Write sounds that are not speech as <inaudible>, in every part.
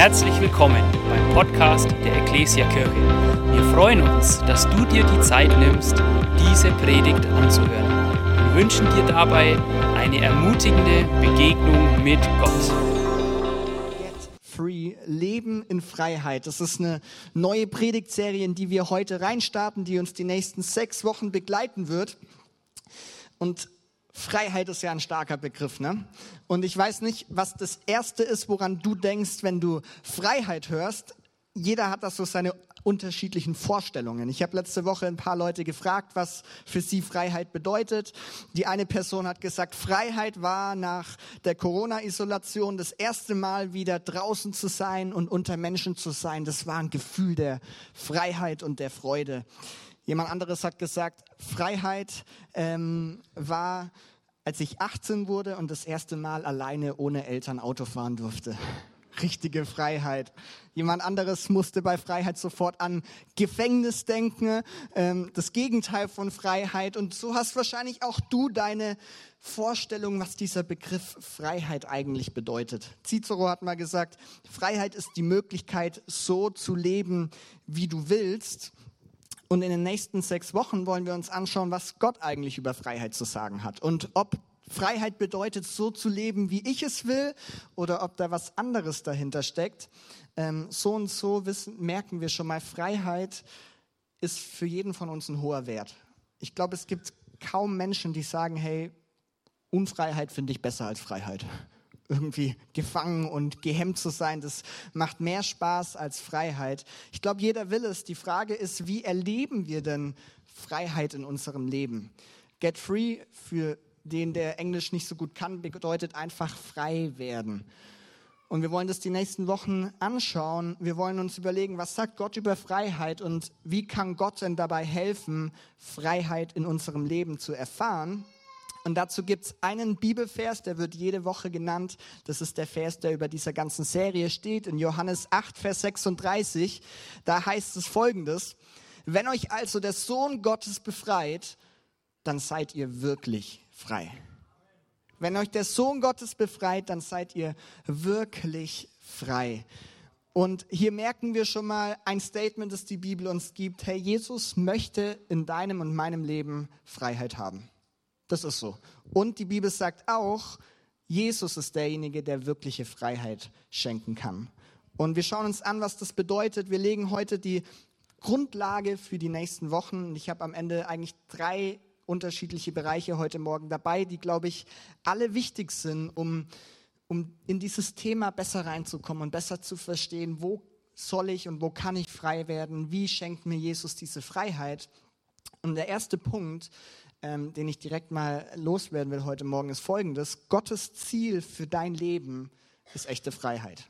Herzlich willkommen beim Podcast der Ecclesia Kirche. Wir freuen uns, dass du dir die Zeit nimmst, diese Predigt anzuhören. Wir wünschen dir dabei eine ermutigende Begegnung mit Gott. Get Free, Leben in Freiheit. Das ist eine neue Predigtserie, in die wir heute reinstarten, die uns die nächsten sechs Wochen begleiten wird. Und Freiheit ist ja ein starker Begriff, ne? Und ich weiß nicht, was das Erste ist, woran du denkst, wenn du Freiheit hörst. Jeder hat das so seine unterschiedlichen Vorstellungen. Ich habe letzte Woche ein paar Leute gefragt, was für sie Freiheit bedeutet. Die eine Person hat gesagt, Freiheit war nach der Corona-Isolation das erste Mal wieder draußen zu sein und unter Menschen zu sein. Das war ein Gefühl der Freiheit und der Freude. Jemand anderes hat gesagt, Freiheit ähm, war, als ich 18 wurde und das erste Mal alleine ohne Eltern Auto fahren durfte. Richtige Freiheit. Jemand anderes musste bei Freiheit sofort an Gefängnis denken, ähm, das Gegenteil von Freiheit. Und so hast wahrscheinlich auch du deine Vorstellung, was dieser Begriff Freiheit eigentlich bedeutet. Cicero hat mal gesagt, Freiheit ist die Möglichkeit, so zu leben, wie du willst. Und in den nächsten sechs Wochen wollen wir uns anschauen, was Gott eigentlich über Freiheit zu sagen hat und ob Freiheit bedeutet, so zu leben, wie ich es will, oder ob da was anderes dahinter steckt. Ähm, so und so wissen, merken wir schon mal, Freiheit ist für jeden von uns ein hoher Wert. Ich glaube, es gibt kaum Menschen, die sagen, hey, Unfreiheit finde ich besser als Freiheit irgendwie gefangen und gehemmt zu sein. Das macht mehr Spaß als Freiheit. Ich glaube, jeder will es. Die Frage ist, wie erleben wir denn Freiheit in unserem Leben? Get free für den, der Englisch nicht so gut kann, bedeutet einfach frei werden. Und wir wollen das die nächsten Wochen anschauen. Wir wollen uns überlegen, was sagt Gott über Freiheit und wie kann Gott denn dabei helfen, Freiheit in unserem Leben zu erfahren. Und dazu gibt es einen Bibelvers, der wird jede Woche genannt. Das ist der Vers, der über dieser ganzen Serie steht, in Johannes 8, Vers 36. Da heißt es folgendes, wenn euch also der Sohn Gottes befreit, dann seid ihr wirklich frei. Wenn euch der Sohn Gottes befreit, dann seid ihr wirklich frei. Und hier merken wir schon mal ein Statement, das die Bibel uns gibt. Hey, Jesus möchte in deinem und meinem Leben Freiheit haben. Das ist so. Und die Bibel sagt auch, Jesus ist derjenige, der wirkliche Freiheit schenken kann. Und wir schauen uns an, was das bedeutet. Wir legen heute die Grundlage für die nächsten Wochen. Ich habe am Ende eigentlich drei unterschiedliche Bereiche heute Morgen dabei, die, glaube ich, alle wichtig sind, um, um in dieses Thema besser reinzukommen und besser zu verstehen, wo soll ich und wo kann ich frei werden, wie schenkt mir Jesus diese Freiheit. Und der erste Punkt ähm, den ich direkt mal loswerden will heute Morgen, ist folgendes. Gottes Ziel für dein Leben ist echte Freiheit.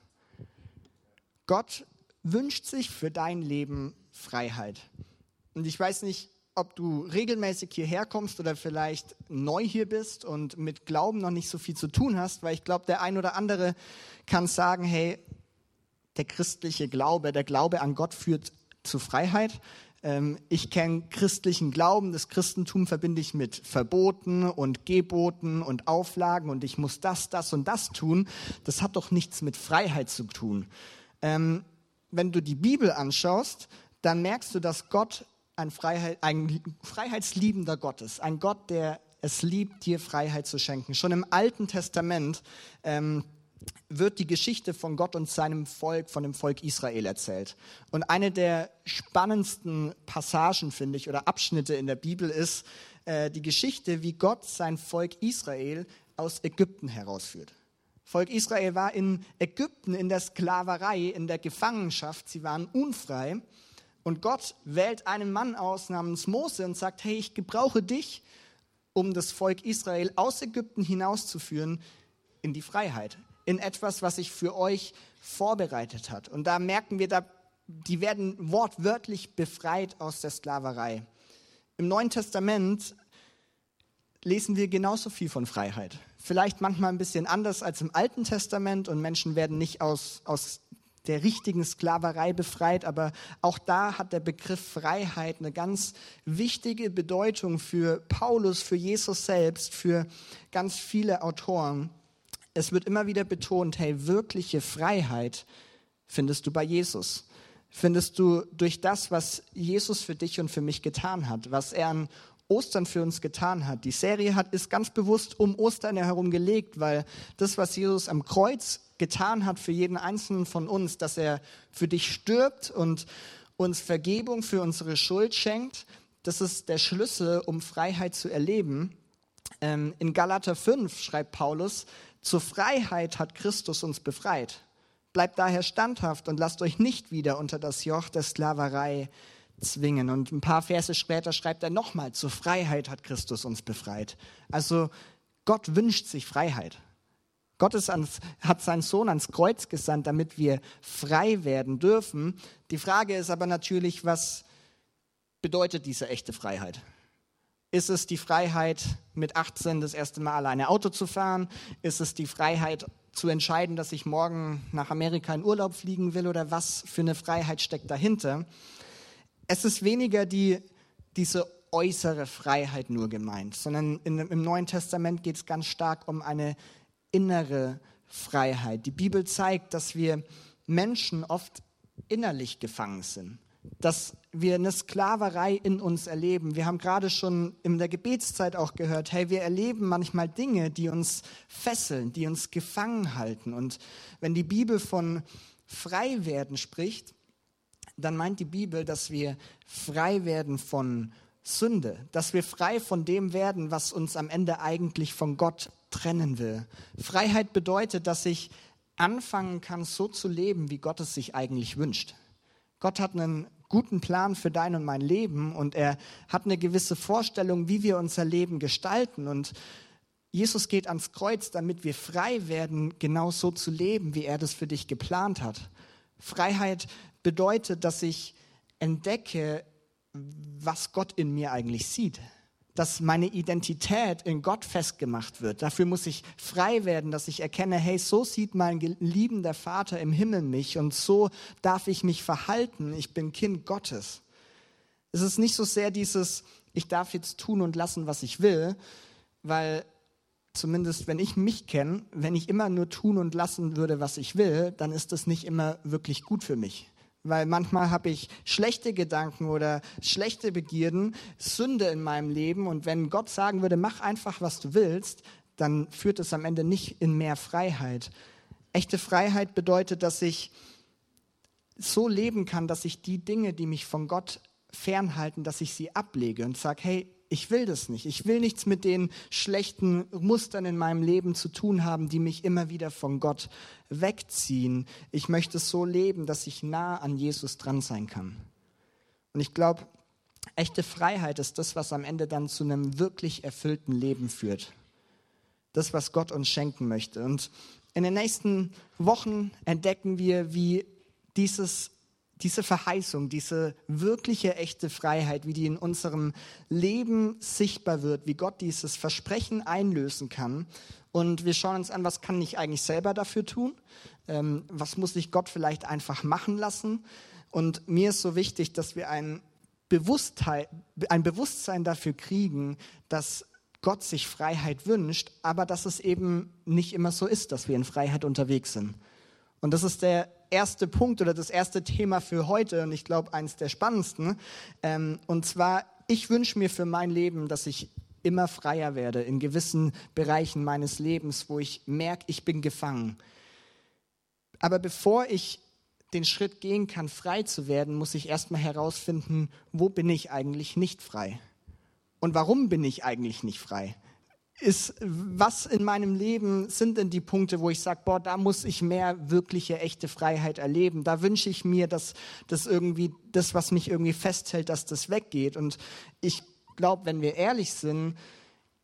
Gott wünscht sich für dein Leben Freiheit. Und ich weiß nicht, ob du regelmäßig hierher kommst oder vielleicht neu hier bist und mit Glauben noch nicht so viel zu tun hast, weil ich glaube, der ein oder andere kann sagen, hey, der christliche Glaube, der Glaube an Gott führt zu Freiheit. Ähm, ich kenne christlichen Glauben, das Christentum verbinde ich mit Verboten und Geboten und Auflagen und ich muss das, das und das tun. Das hat doch nichts mit Freiheit zu tun. Ähm, wenn du die Bibel anschaust, dann merkst du, dass Gott ein, Freiheit, ein freiheitsliebender Gott ist. Ein Gott, der es liebt, dir Freiheit zu schenken. Schon im Alten Testament ähm, wird die Geschichte von Gott und seinem Volk, von dem Volk Israel erzählt. Und eine der spannendsten Passagen, finde ich, oder Abschnitte in der Bibel ist äh, die Geschichte, wie Gott sein Volk Israel aus Ägypten herausführt. Volk Israel war in Ägypten in der Sklaverei, in der Gefangenschaft, sie waren unfrei. Und Gott wählt einen Mann aus namens Mose und sagt, hey, ich gebrauche dich, um das Volk Israel aus Ägypten hinauszuführen in die Freiheit, in etwas, was sich für euch vorbereitet hat. Und da merken wir, da, die werden wortwörtlich befreit aus der Sklaverei. Im Neuen Testament lesen wir genauso viel von Freiheit. Vielleicht manchmal ein bisschen anders als im Alten Testament und Menschen werden nicht aus, aus der richtigen Sklaverei befreit, aber auch da hat der Begriff Freiheit eine ganz wichtige Bedeutung für Paulus, für Jesus selbst, für ganz viele Autoren es wird immer wieder betont, hey, wirkliche Freiheit findest du bei Jesus. Findest du durch das, was Jesus für dich und für mich getan hat, was er an Ostern für uns getan hat. Die Serie hat, ist ganz bewusst um Ostern herum gelegt, weil das, was Jesus am Kreuz getan hat für jeden einzelnen von uns, dass er für dich stirbt und uns Vergebung für unsere Schuld schenkt, das ist der Schlüssel, um Freiheit zu erleben. Ähm, in Galater 5 schreibt Paulus, zur Freiheit hat Christus uns befreit. Bleibt daher standhaft und lasst euch nicht wieder unter das Joch der Sklaverei zwingen. Und ein paar Verse später schreibt er nochmal, zur Freiheit hat Christus uns befreit. Also Gott wünscht sich Freiheit. Gott ans, hat seinen Sohn ans Kreuz gesandt, damit wir frei werden dürfen. Die Frage ist aber natürlich, was bedeutet diese echte Freiheit? Ist es die Freiheit, mit 18 das erste Mal alleine Auto zu fahren? Ist es die Freiheit, zu entscheiden, dass ich morgen nach Amerika in Urlaub fliegen will oder was für eine Freiheit steckt dahinter? Es ist weniger die, diese äußere Freiheit nur gemeint, sondern in, im Neuen Testament geht es ganz stark um eine innere Freiheit. Die Bibel zeigt, dass wir Menschen oft innerlich gefangen sind dass wir eine Sklaverei in uns erleben. Wir haben gerade schon in der Gebetszeit auch gehört, hey, wir erleben manchmal Dinge, die uns fesseln, die uns gefangen halten. Und wenn die Bibel von frei werden spricht, dann meint die Bibel, dass wir frei werden von Sünde, dass wir frei von dem werden, was uns am Ende eigentlich von Gott trennen will. Freiheit bedeutet, dass ich anfangen kann, so zu leben, wie Gott es sich eigentlich wünscht. Gott hat einen guten Plan für dein und mein Leben und er hat eine gewisse Vorstellung, wie wir unser Leben gestalten. Und Jesus geht ans Kreuz, damit wir frei werden, genau so zu leben, wie er das für dich geplant hat. Freiheit bedeutet, dass ich entdecke, was Gott in mir eigentlich sieht dass meine Identität in Gott festgemacht wird. Dafür muss ich frei werden, dass ich erkenne, hey, so sieht mein liebender Vater im Himmel mich und so darf ich mich verhalten. Ich bin Kind Gottes. Es ist nicht so sehr dieses, ich darf jetzt tun und lassen, was ich will, weil zumindest wenn ich mich kenne, wenn ich immer nur tun und lassen würde, was ich will, dann ist das nicht immer wirklich gut für mich weil manchmal habe ich schlechte Gedanken oder schlechte Begierden, Sünde in meinem Leben und wenn Gott sagen würde, mach einfach, was du willst, dann führt es am Ende nicht in mehr Freiheit. Echte Freiheit bedeutet, dass ich so leben kann, dass ich die Dinge, die mich von Gott fernhalten, dass ich sie ablege und sage, hey, ich will das nicht. Ich will nichts mit den schlechten Mustern in meinem Leben zu tun haben, die mich immer wieder von Gott wegziehen. Ich möchte so leben, dass ich nah an Jesus dran sein kann. Und ich glaube, echte Freiheit ist das, was am Ende dann zu einem wirklich erfüllten Leben führt. Das, was Gott uns schenken möchte. Und in den nächsten Wochen entdecken wir, wie dieses diese Verheißung, diese wirkliche, echte Freiheit, wie die in unserem Leben sichtbar wird, wie Gott dieses Versprechen einlösen kann. Und wir schauen uns an, was kann ich eigentlich selber dafür tun? Ähm, was muss ich Gott vielleicht einfach machen lassen? Und mir ist so wichtig, dass wir ein Bewusstheit, ein Bewusstsein dafür kriegen, dass Gott sich Freiheit wünscht, aber dass es eben nicht immer so ist, dass wir in Freiheit unterwegs sind. Und das ist der erste Punkt oder das erste Thema für heute und ich glaube eines der spannendsten. Ähm, und zwar, ich wünsche mir für mein Leben, dass ich immer freier werde in gewissen Bereichen meines Lebens, wo ich merke, ich bin gefangen. Aber bevor ich den Schritt gehen kann, frei zu werden, muss ich erstmal herausfinden, wo bin ich eigentlich nicht frei? Und warum bin ich eigentlich nicht frei? Ist, was in meinem Leben sind denn die Punkte, wo ich sage, boah, da muss ich mehr wirkliche, echte Freiheit erleben. Da wünsche ich mir, dass das irgendwie, das, was mich irgendwie festhält, dass das weggeht. Und ich glaube, wenn wir ehrlich sind,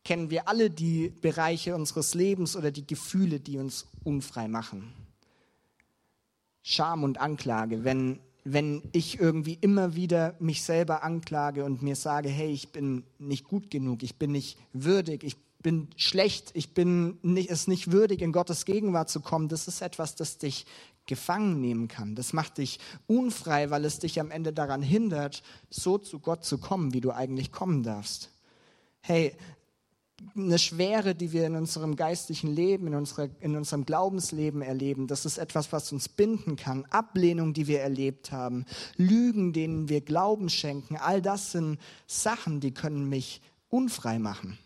kennen wir alle die Bereiche unseres Lebens oder die Gefühle, die uns unfrei machen. Scham und Anklage, wenn, wenn ich irgendwie immer wieder mich selber anklage und mir sage, hey, ich bin nicht gut genug, ich bin nicht würdig, ich bin schlecht, ich bin nicht, es nicht würdig, in Gottes Gegenwart zu kommen, das ist etwas, das dich gefangen nehmen kann. Das macht dich unfrei, weil es dich am Ende daran hindert, so zu Gott zu kommen, wie du eigentlich kommen darfst. Hey, eine Schwere, die wir in unserem geistlichen Leben, in, unserer, in unserem Glaubensleben erleben. Das ist etwas, was uns binden kann. Ablehnung, die wir erlebt haben. Lügen, denen wir Glauben schenken. All das sind Sachen, die können mich unfrei machen.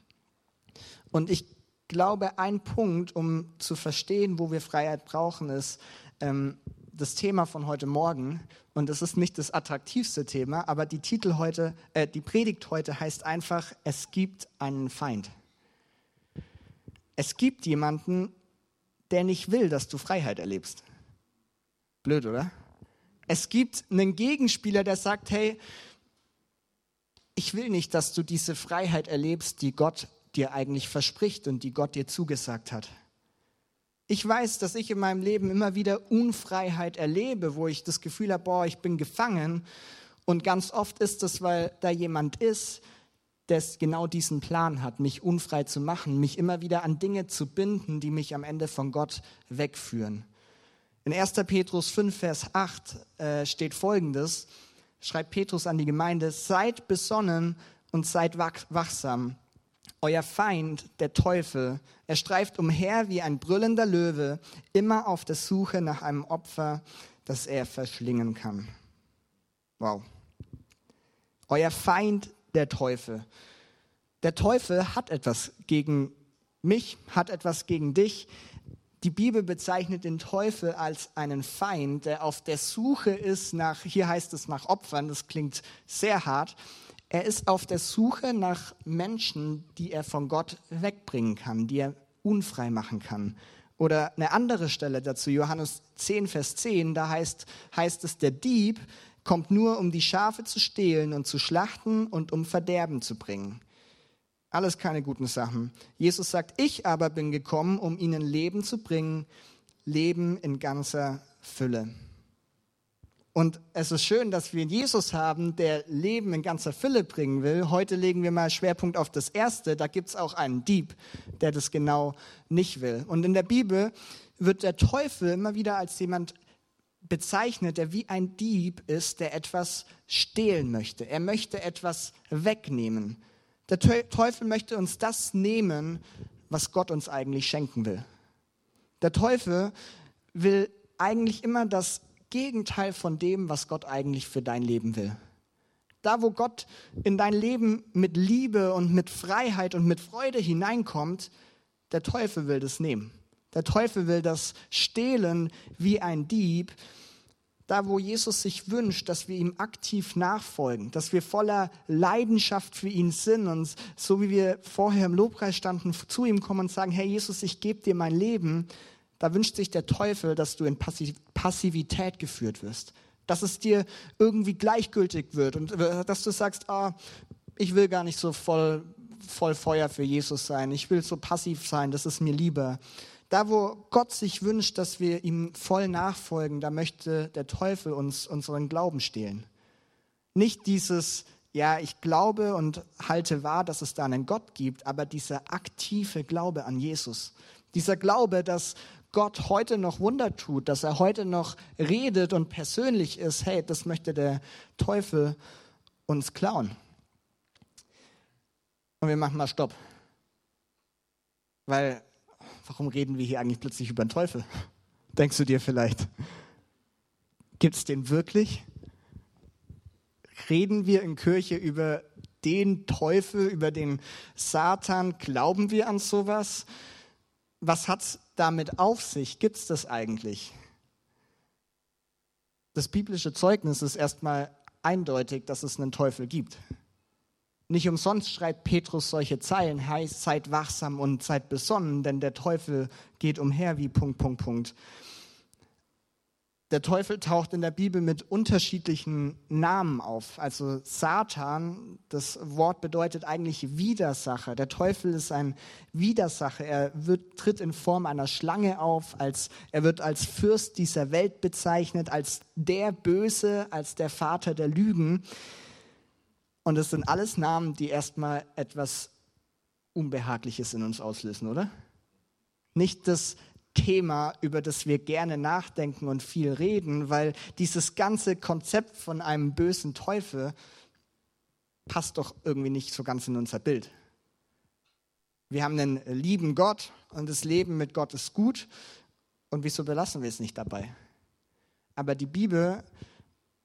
Und ich glaube, ein Punkt, um zu verstehen, wo wir Freiheit brauchen, ist ähm, das Thema von heute Morgen. Und das ist nicht das attraktivste Thema, aber die Titel heute, äh, die Predigt heute heißt einfach: Es gibt einen Feind. Es gibt jemanden, der nicht will, dass du Freiheit erlebst. Blöd, oder? Es gibt einen Gegenspieler, der sagt, hey, ich will nicht, dass du diese Freiheit erlebst, die Gott dir eigentlich verspricht und die Gott dir zugesagt hat. Ich weiß, dass ich in meinem Leben immer wieder Unfreiheit erlebe, wo ich das Gefühl habe, boah, ich bin gefangen. Und ganz oft ist das, weil da jemand ist, der genau diesen Plan hat, mich unfrei zu machen, mich immer wieder an Dinge zu binden, die mich am Ende von Gott wegführen. In 1. Petrus 5, Vers 8 äh, steht folgendes, schreibt Petrus an die Gemeinde, seid besonnen und seid wachsam. Euer Feind, der Teufel, er streift umher wie ein brüllender Löwe, immer auf der Suche nach einem Opfer, das er verschlingen kann. Wow. Euer Feind, der Teufel. Der Teufel hat etwas gegen mich, hat etwas gegen dich. Die Bibel bezeichnet den Teufel als einen Feind, der auf der Suche ist nach, hier heißt es nach Opfern, das klingt sehr hart. Er ist auf der Suche nach Menschen, die er von Gott wegbringen kann, die er unfrei machen kann. Oder eine andere Stelle dazu, Johannes 10, Vers 10, da heißt, heißt es, der Dieb kommt nur, um die Schafe zu stehlen und zu schlachten und um Verderben zu bringen. Alles keine guten Sachen. Jesus sagt, ich aber bin gekommen, um ihnen Leben zu bringen, Leben in ganzer Fülle. Und es ist schön, dass wir Jesus haben, der Leben in ganzer Fülle bringen will. Heute legen wir mal Schwerpunkt auf das Erste. Da gibt es auch einen Dieb, der das genau nicht will. Und in der Bibel wird der Teufel immer wieder als jemand bezeichnet, der wie ein Dieb ist, der etwas stehlen möchte. Er möchte etwas wegnehmen. Der Teufel möchte uns das nehmen, was Gott uns eigentlich schenken will. Der Teufel will eigentlich immer das Gegenteil von dem, was Gott eigentlich für dein Leben will. Da, wo Gott in dein Leben mit Liebe und mit Freiheit und mit Freude hineinkommt, der Teufel will das nehmen. Der Teufel will das stehlen wie ein Dieb. Da, wo Jesus sich wünscht, dass wir ihm aktiv nachfolgen, dass wir voller Leidenschaft für ihn sind und so wie wir vorher im Lobpreis standen, zu ihm kommen und sagen, Herr Jesus, ich gebe dir mein Leben, da wünscht sich der Teufel, dass du in Passivität geführt wirst, dass es dir irgendwie gleichgültig wird und äh, dass du sagst, ah, ich will gar nicht so voll, voll Feuer für Jesus sein, ich will so passiv sein, das ist mir lieber. Da, wo Gott sich wünscht, dass wir ihm voll nachfolgen, da möchte der Teufel uns unseren Glauben stehlen. Nicht dieses, ja, ich glaube und halte wahr, dass es da einen Gott gibt, aber dieser aktive Glaube an Jesus. Dieser Glaube, dass Gott heute noch Wunder tut, dass er heute noch redet und persönlich ist, hey, das möchte der Teufel uns klauen. Und wir machen mal Stopp. Weil warum reden wir hier eigentlich plötzlich über den Teufel? Denkst du dir vielleicht? Gibt es den wirklich? Reden wir in Kirche über den Teufel, über den Satan? Glauben wir an sowas? Was hat es damit auf sich? Gibt es das eigentlich? Das biblische Zeugnis ist erstmal eindeutig, dass es einen Teufel gibt. Nicht umsonst schreibt Petrus solche Zeilen, heißt, seid wachsam und seid besonnen, denn der Teufel geht umher wie Punkt, Punkt, Punkt. Der Teufel taucht in der Bibel mit unterschiedlichen Namen auf. Also Satan, das Wort bedeutet eigentlich Widersacher. Der Teufel ist ein Widersacher. Er wird, tritt in Form einer Schlange auf. Als, er wird als Fürst dieser Welt bezeichnet, als der Böse, als der Vater der Lügen. Und es sind alles Namen, die erstmal etwas Unbehagliches in uns auslösen, oder? Nicht das Thema, über das wir gerne nachdenken und viel reden, weil dieses ganze Konzept von einem bösen Teufel passt doch irgendwie nicht so ganz in unser Bild. wir haben einen lieben Gott und das Leben mit Gott ist gut. Und wieso belassen wir es nicht dabei? Aber die Bibel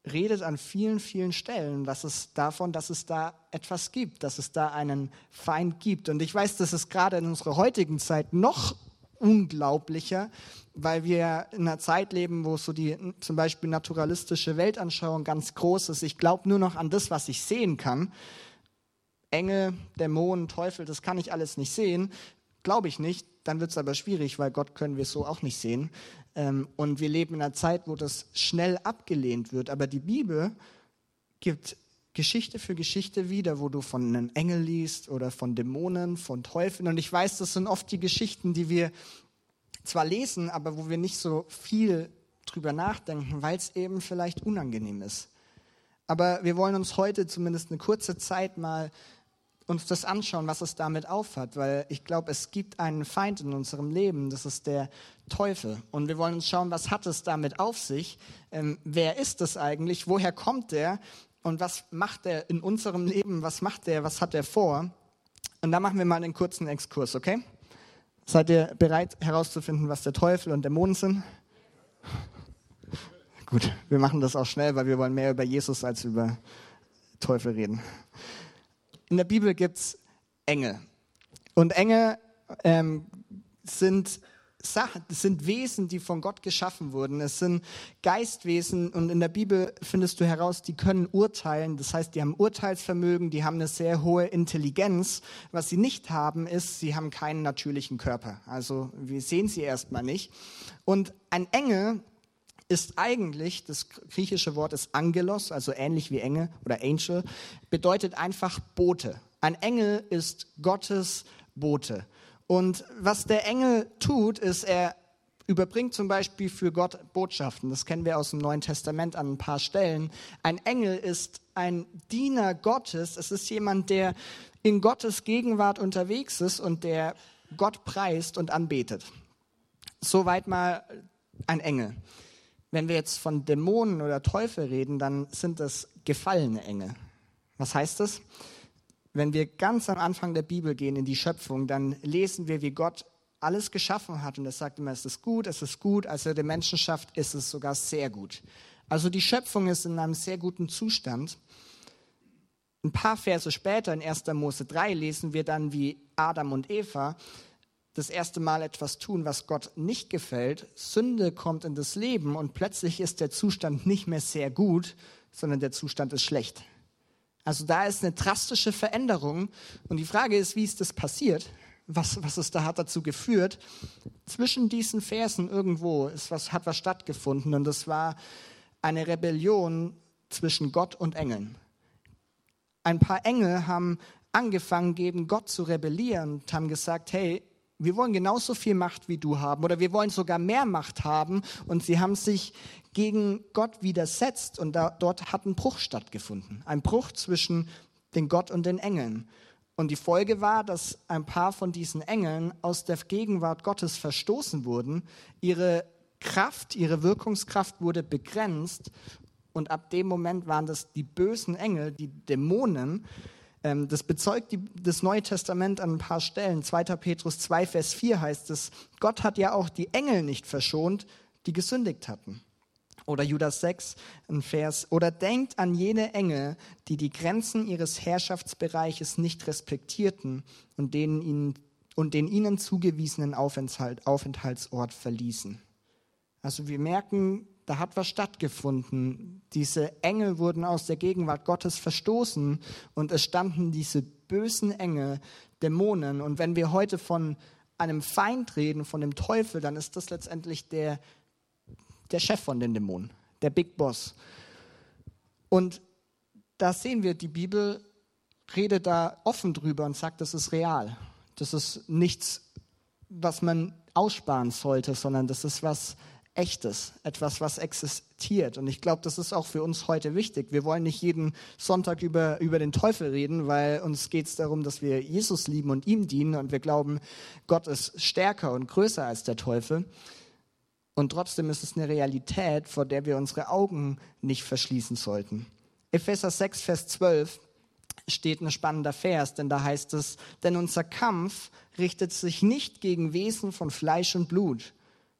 redet an vielen, vielen Stellen was es davon, dass es da etwas gibt, dass es da einen Feind gibt. Und ich weiß, dass es gerade in unserer heutigen Zeit noch unglaublicher, weil wir in einer Zeit leben, wo so die zum Beispiel naturalistische Weltanschauung ganz groß ist. Ich glaube nur noch an das, was ich sehen kann. Engel, Dämonen, Teufel, das kann ich alles nicht sehen. Glaube ich nicht. Dann wird es aber schwierig, weil Gott können wir so auch nicht sehen. Ähm, und wir leben in einer Zeit, wo das schnell abgelehnt wird. Aber die Bibel gibt Geschichte für Geschichte wieder, wo du von einem Engel liest oder von Dämonen, von Teufeln. Und ich weiß, das sind oft die Geschichten, die wir zwar lesen, aber wo wir nicht so viel drüber nachdenken, weil es eben vielleicht unangenehm ist. Aber wir wollen uns heute zumindest eine kurze Zeit mal uns das anschauen, was es damit aufhat, weil ich glaube, es gibt einen Feind in unserem Leben, das ist der Teufel. Und wir wollen uns schauen, was hat es damit auf sich? Ähm, wer ist es eigentlich? Woher kommt der? Und was macht er in unserem Leben? Was macht er? Was hat er vor? Und da machen wir mal einen kurzen Exkurs, okay? Seid ihr bereit herauszufinden, was der Teufel und Dämonen sind? <laughs> Gut, wir machen das auch schnell, weil wir wollen mehr über Jesus als über Teufel reden in der Bibel gibt es Engel. Und Engel ähm, sind Sachen, das sind Wesen, die von Gott geschaffen wurden. Es sind Geistwesen und in der Bibel findest du heraus, die können urteilen. Das heißt, die haben Urteilsvermögen, die haben eine sehr hohe Intelligenz. Was sie nicht haben, ist, sie haben keinen natürlichen Körper. Also wir sehen sie erstmal nicht. Und ein Engel ist eigentlich, das griechische Wort ist Angelos, also ähnlich wie Engel oder Angel, bedeutet einfach Bote. Ein Engel ist Gottes Bote. Und was der Engel tut, ist, er überbringt zum Beispiel für Gott Botschaften. Das kennen wir aus dem Neuen Testament an ein paar Stellen. Ein Engel ist ein Diener Gottes. Es ist jemand, der in Gottes Gegenwart unterwegs ist und der Gott preist und anbetet. Soweit mal ein Engel. Wenn wir jetzt von Dämonen oder Teufel reden, dann sind das gefallene Engel. Was heißt das? Wenn wir ganz am Anfang der Bibel gehen in die Schöpfung, dann lesen wir, wie Gott alles geschaffen hat. Und er sagt immer, es ist gut, es ist gut. Als er den Menschen schafft, ist es sogar sehr gut. Also die Schöpfung ist in einem sehr guten Zustand. Ein paar Verse später, in 1. Mose 3, lesen wir dann, wie Adam und Eva das erste Mal etwas tun, was Gott nicht gefällt. Sünde kommt in das Leben und plötzlich ist der Zustand nicht mehr sehr gut, sondern der Zustand ist schlecht. Also da ist eine drastische Veränderung und die Frage ist, wie ist das passiert? Was, was es da hat dazu geführt? Zwischen diesen Versen irgendwo ist was, hat was stattgefunden und das war eine Rebellion zwischen Gott und Engeln. Ein paar Engel haben angefangen, gegen Gott zu rebellieren und haben gesagt, hey, wir wollen genauso viel Macht wie du haben oder wir wollen sogar mehr Macht haben. Und sie haben sich gegen Gott widersetzt und da, dort hat ein Bruch stattgefunden. Ein Bruch zwischen den Gott und den Engeln. Und die Folge war, dass ein paar von diesen Engeln aus der Gegenwart Gottes verstoßen wurden. Ihre Kraft, ihre Wirkungskraft wurde begrenzt. Und ab dem Moment waren das die bösen Engel, die Dämonen, ähm, das bezeugt das Neue Testament an ein paar Stellen. 2. Petrus 2, Vers 4 heißt es, Gott hat ja auch die Engel nicht verschont, die gesündigt hatten. Oder Judas 6, ein Vers. Oder denkt an jene Engel, die die Grenzen ihres Herrschaftsbereiches nicht respektierten und den ihnen, und den ihnen zugewiesenen Aufenthalt, Aufenthaltsort verließen. Also wir merken, da hat was stattgefunden. Diese Engel wurden aus der Gegenwart Gottes verstoßen und es standen diese bösen Engel, Dämonen. Und wenn wir heute von einem Feind reden, von dem Teufel, dann ist das letztendlich der, der Chef von den Dämonen, der Big Boss. Und da sehen wir, die Bibel redet da offen drüber und sagt, das ist real. Das ist nichts, was man aussparen sollte, sondern das ist was Echtes, etwas, was existiert. Und ich glaube, das ist auch für uns heute wichtig. Wir wollen nicht jeden Sonntag über, über den Teufel reden, weil uns geht es darum, dass wir Jesus lieben und ihm dienen und wir glauben, Gott ist stärker und größer als der Teufel. Und trotzdem ist es eine Realität, vor der wir unsere Augen nicht verschließen sollten. Epheser 6, Vers 12 steht ein spannender Vers, denn da heißt es, denn unser Kampf richtet sich nicht gegen Wesen von Fleisch und Blut,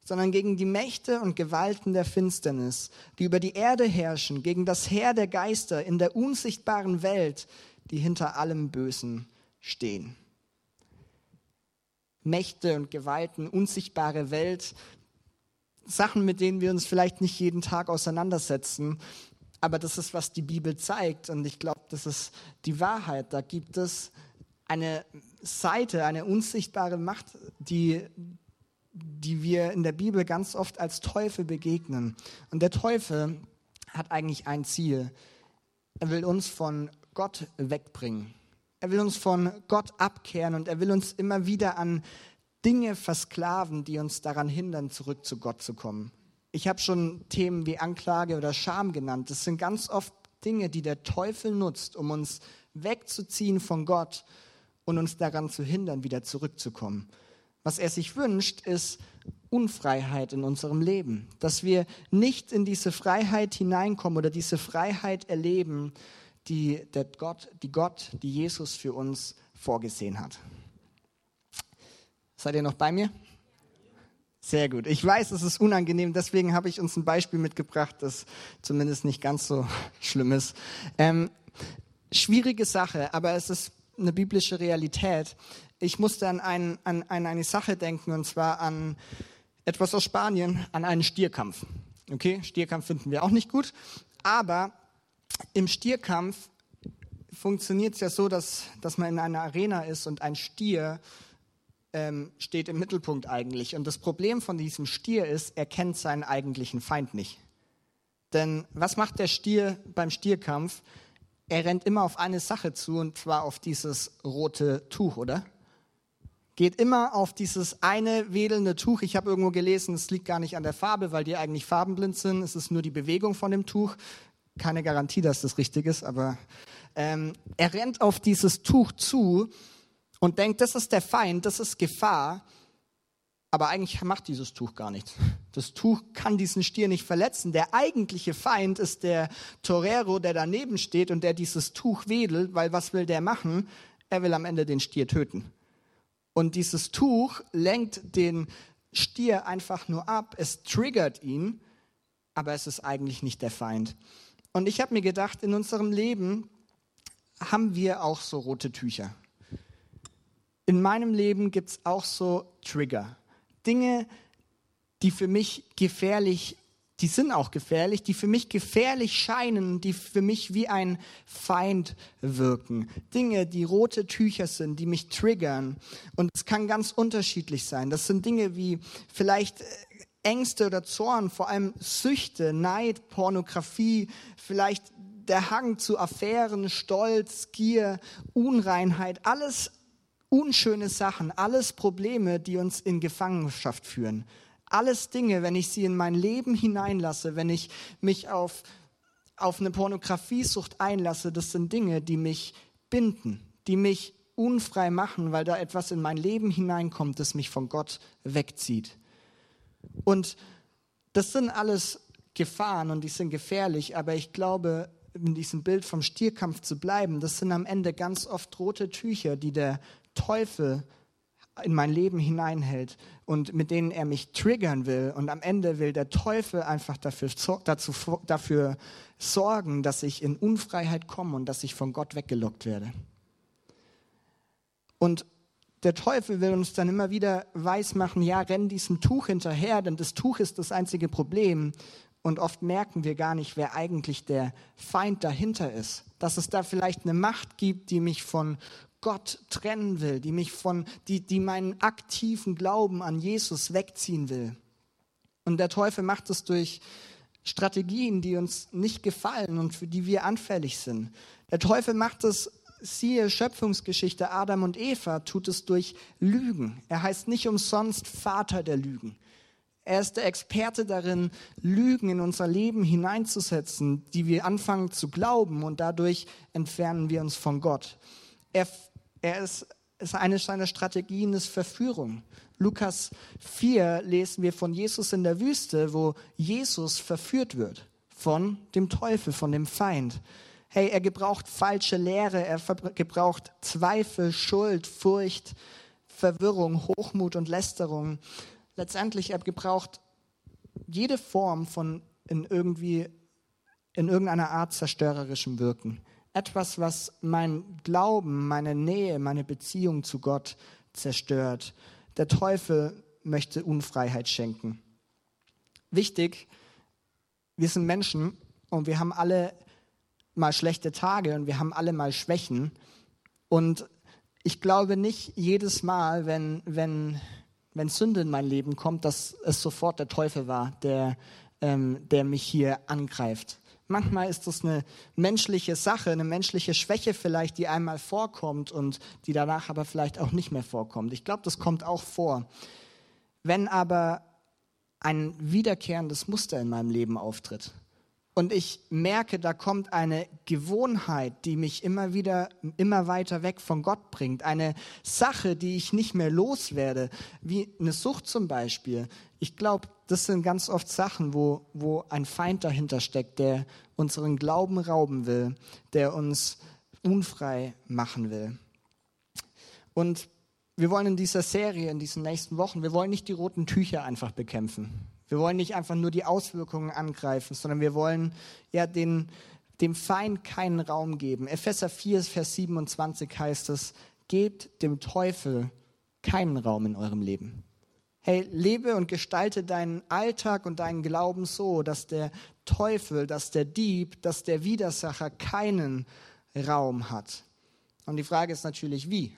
sondern gegen die Mächte und Gewalten der Finsternis, die über die Erde herrschen, gegen das Heer der Geister in der unsichtbaren Welt, die hinter allem Bösen stehen. Mächte und Gewalten, unsichtbare Welt, Sachen, mit denen wir uns vielleicht nicht jeden Tag auseinandersetzen, aber das ist, was die Bibel zeigt und ich glaube, das ist die Wahrheit. Da gibt es eine Seite, eine unsichtbare Macht, die, die wir in der Bibel ganz oft als Teufel begegnen. Und der Teufel hat eigentlich ein Ziel. Er will uns von Gott wegbringen. Er will uns von Gott abkehren und er will uns immer wieder an Dinge versklaven, die uns daran hindern, zurück zu Gott zu kommen. Ich habe schon Themen wie Anklage oder Scham genannt. Das sind ganz oft Dinge, die der Teufel nutzt, um uns wegzuziehen von Gott und uns daran zu hindern, wieder zurückzukommen. Was er sich wünscht, ist Unfreiheit in unserem Leben, dass wir nicht in diese Freiheit hineinkommen oder diese Freiheit erleben, die, der Gott, die Gott, die Jesus für uns vorgesehen hat. Seid ihr noch bei mir? Sehr gut. Ich weiß, es ist unangenehm, deswegen habe ich uns ein Beispiel mitgebracht, das zumindest nicht ganz so <laughs> schlimm ist. Ähm, schwierige Sache, aber es ist eine biblische Realität. Ich musste an, ein, an, an eine Sache denken, und zwar an etwas aus Spanien, an einen Stierkampf. Okay, Stierkampf finden wir auch nicht gut, aber im Stierkampf funktioniert es ja so, dass, dass man in einer Arena ist und ein Stier ähm, steht im Mittelpunkt eigentlich. Und das Problem von diesem Stier ist, er kennt seinen eigentlichen Feind nicht. Denn was macht der Stier beim Stierkampf? Er rennt immer auf eine Sache zu und zwar auf dieses rote Tuch, oder? Geht immer auf dieses eine wedelnde Tuch. Ich habe irgendwo gelesen, es liegt gar nicht an der Farbe, weil die eigentlich farbenblind sind. Es ist nur die Bewegung von dem Tuch keine Garantie, dass das richtig ist, aber ähm, er rennt auf dieses Tuch zu und denkt, das ist der Feind, das ist Gefahr, aber eigentlich macht dieses Tuch gar nichts. Das Tuch kann diesen Stier nicht verletzen. Der eigentliche Feind ist der Torero, der daneben steht und der dieses Tuch wedelt, weil was will der machen? Er will am Ende den Stier töten. Und dieses Tuch lenkt den Stier einfach nur ab, es triggert ihn, aber es ist eigentlich nicht der Feind. Und ich habe mir gedacht, in unserem Leben haben wir auch so rote Tücher. In meinem Leben gibt es auch so Trigger. Dinge, die für mich gefährlich, die sind auch gefährlich, die für mich gefährlich scheinen, die für mich wie ein Feind wirken. Dinge, die rote Tücher sind, die mich triggern. Und es kann ganz unterschiedlich sein. Das sind Dinge wie vielleicht Ängste oder Zorn, vor allem Süchte, Neid, Pornografie, vielleicht der Hang zu Affären, Stolz, Gier, Unreinheit, alles unschöne Sachen, alles Probleme, die uns in Gefangenschaft führen. Alles Dinge, wenn ich sie in mein Leben hineinlasse, wenn ich mich auf, auf eine Pornografiesucht einlasse, das sind Dinge, die mich binden, die mich unfrei machen, weil da etwas in mein Leben hineinkommt, das mich von Gott wegzieht. Und das sind alles Gefahren und die sind gefährlich, aber ich glaube, in diesem Bild vom Stierkampf zu bleiben, das sind am Ende ganz oft rote Tücher, die der Teufel in mein Leben hineinhält und mit denen er mich triggern will. Und am Ende will der Teufel einfach dafür, dazu, dafür sorgen, dass ich in Unfreiheit komme und dass ich von Gott weggelockt werde. Und der Teufel will uns dann immer wieder weismachen, ja, renn diesem Tuch hinterher, denn das Tuch ist das einzige Problem. Und oft merken wir gar nicht, wer eigentlich der Feind dahinter ist. Dass es da vielleicht eine Macht gibt, die mich von Gott trennen will, die mich von, die, die meinen aktiven Glauben an Jesus wegziehen will. Und der Teufel macht es durch Strategien, die uns nicht gefallen und für die wir anfällig sind. Der Teufel macht es siehe Schöpfungsgeschichte Adam und Eva, tut es durch Lügen. Er heißt nicht umsonst Vater der Lügen. Er ist der Experte darin, Lügen in unser Leben hineinzusetzen, die wir anfangen zu glauben und dadurch entfernen wir uns von Gott. Er, er ist, ist eine seiner Strategien ist Verführung. Lukas 4 lesen wir von Jesus in der Wüste, wo Jesus verführt wird von dem Teufel, von dem Feind. Hey, er gebraucht falsche Lehre, er gebraucht Zweifel, Schuld, Furcht, Verwirrung, Hochmut und Lästerung. Letztendlich, er gebraucht jede Form von in irgendwie in irgendeiner Art zerstörerischem Wirken. Etwas, was mein Glauben, meine Nähe, meine Beziehung zu Gott zerstört. Der Teufel möchte Unfreiheit schenken. Wichtig, wir sind Menschen und wir haben alle mal schlechte Tage und wir haben alle mal Schwächen. Und ich glaube nicht jedes Mal, wenn, wenn, wenn Sünde in mein Leben kommt, dass es sofort der Teufel war, der, ähm, der mich hier angreift. Manchmal ist das eine menschliche Sache, eine menschliche Schwäche vielleicht, die einmal vorkommt und die danach aber vielleicht auch nicht mehr vorkommt. Ich glaube, das kommt auch vor. Wenn aber ein wiederkehrendes Muster in meinem Leben auftritt, und ich merke, da kommt eine Gewohnheit, die mich immer wieder, immer weiter weg von Gott bringt. Eine Sache, die ich nicht mehr loswerde, wie eine Sucht zum Beispiel. Ich glaube, das sind ganz oft Sachen, wo, wo ein Feind dahinter steckt, der unseren Glauben rauben will, der uns unfrei machen will. Und wir wollen in dieser Serie, in diesen nächsten Wochen, wir wollen nicht die roten Tücher einfach bekämpfen. Wir wollen nicht einfach nur die Auswirkungen angreifen, sondern wir wollen ja den, dem Feind keinen Raum geben. Epheser 4, Vers 27 heißt es, gebt dem Teufel keinen Raum in eurem Leben. Hey, lebe und gestalte deinen Alltag und deinen Glauben so, dass der Teufel, dass der Dieb, dass der Widersacher keinen Raum hat. Und die Frage ist natürlich, wie?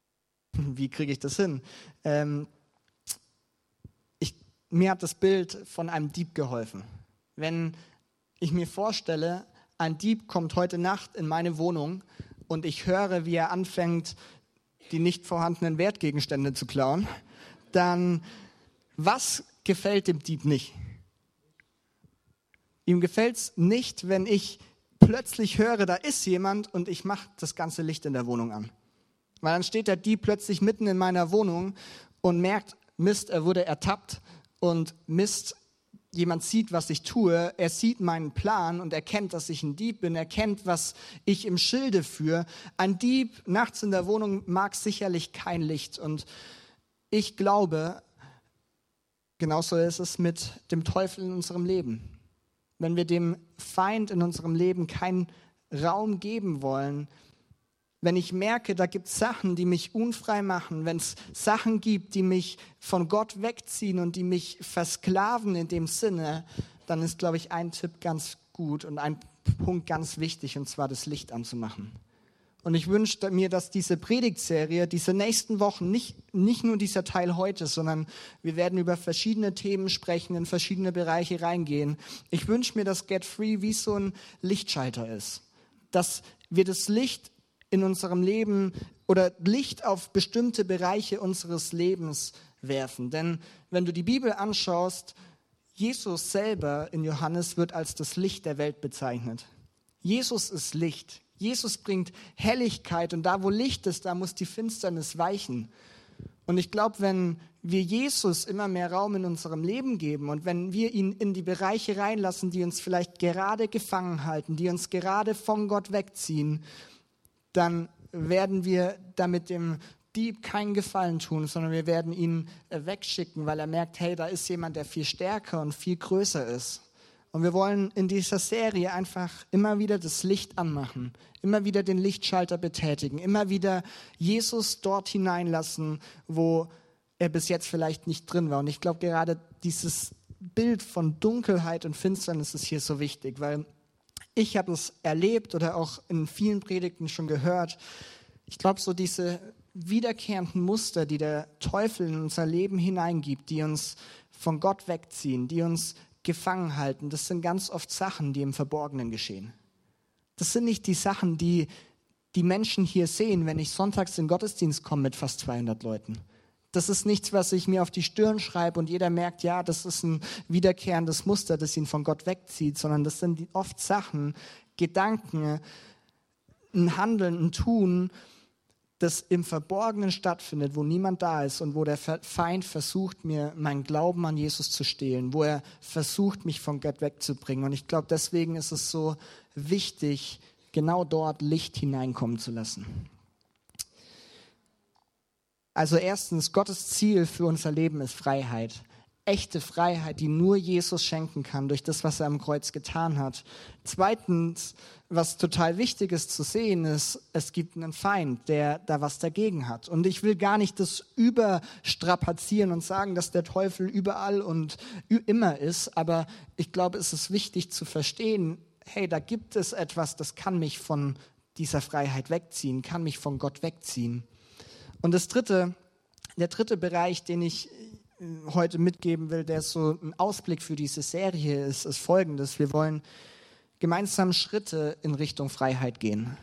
<laughs> Wie kriege ich das hin? Ähm, mir hat das Bild von einem Dieb geholfen. Wenn ich mir vorstelle, ein Dieb kommt heute Nacht in meine Wohnung und ich höre, wie er anfängt, die nicht vorhandenen Wertgegenstände zu klauen, dann was gefällt dem Dieb nicht? Ihm gefällt es nicht, wenn ich plötzlich höre, da ist jemand und ich mache das ganze Licht in der Wohnung an. Weil dann steht der Dieb plötzlich mitten in meiner Wohnung und merkt, Mist, er wurde ertappt und Mist, jemand sieht, was ich tue, er sieht meinen Plan und erkennt, dass ich ein Dieb bin, erkennt, was ich im Schilde führe. Ein Dieb nachts in der Wohnung mag sicherlich kein Licht und ich glaube, genauso ist es mit dem Teufel in unserem Leben. Wenn wir dem Feind in unserem Leben keinen Raum geben wollen, wenn ich merke, da gibt es Sachen, die mich unfrei machen, wenn es Sachen gibt, die mich von Gott wegziehen und die mich versklaven in dem Sinne, dann ist, glaube ich, ein Tipp ganz gut und ein Punkt ganz wichtig, und zwar das Licht anzumachen. Und ich wünsche mir, dass diese Predigtserie, diese nächsten Wochen, nicht, nicht nur dieser Teil heute, sondern wir werden über verschiedene Themen sprechen, in verschiedene Bereiche reingehen. Ich wünsche mir, dass Get Free wie so ein Lichtschalter ist. Dass wir das Licht in unserem Leben oder Licht auf bestimmte Bereiche unseres Lebens werfen. Denn wenn du die Bibel anschaust, Jesus selber in Johannes wird als das Licht der Welt bezeichnet. Jesus ist Licht. Jesus bringt Helligkeit und da, wo Licht ist, da muss die Finsternis weichen. Und ich glaube, wenn wir Jesus immer mehr Raum in unserem Leben geben und wenn wir ihn in die Bereiche reinlassen, die uns vielleicht gerade gefangen halten, die uns gerade von Gott wegziehen, dann werden wir damit dem Dieb keinen Gefallen tun, sondern wir werden ihn wegschicken, weil er merkt, hey, da ist jemand, der viel stärker und viel größer ist. Und wir wollen in dieser Serie einfach immer wieder das Licht anmachen, immer wieder den Lichtschalter betätigen, immer wieder Jesus dort hineinlassen, wo er bis jetzt vielleicht nicht drin war. Und ich glaube, gerade dieses Bild von Dunkelheit und Finsternis ist hier so wichtig, weil ich habe es erlebt oder auch in vielen Predigten schon gehört. Ich glaube, so diese wiederkehrenden Muster, die der Teufel in unser Leben hineingibt, die uns von Gott wegziehen, die uns gefangen halten, das sind ganz oft Sachen, die im Verborgenen geschehen. Das sind nicht die Sachen, die die Menschen hier sehen, wenn ich sonntags in den Gottesdienst komme mit fast 200 Leuten. Das ist nichts, was ich mir auf die Stirn schreibe und jeder merkt, ja, das ist ein wiederkehrendes Muster, das ihn von Gott wegzieht, sondern das sind oft Sachen, Gedanken, ein Handeln, ein Tun, das im Verborgenen stattfindet, wo niemand da ist und wo der Feind versucht, mir meinen Glauben an Jesus zu stehlen, wo er versucht, mich von Gott wegzubringen. Und ich glaube, deswegen ist es so wichtig, genau dort Licht hineinkommen zu lassen. Also erstens, Gottes Ziel für unser Leben ist Freiheit echte Freiheit, die nur Jesus schenken kann durch das, was er am Kreuz getan hat. Zweitens, was total wichtig ist zu sehen, ist, es gibt einen Feind, der da was dagegen hat. Und ich will gar nicht das überstrapazieren und sagen, dass der Teufel überall und immer ist, aber ich glaube, es ist wichtig zu verstehen, hey, da gibt es etwas, das kann mich von dieser Freiheit wegziehen, kann mich von Gott wegziehen. Und das dritte, der dritte Bereich, den ich heute mitgeben will, der so ein Ausblick für diese Serie ist, ist folgendes. Wir wollen gemeinsam Schritte in Richtung Freiheit gehen.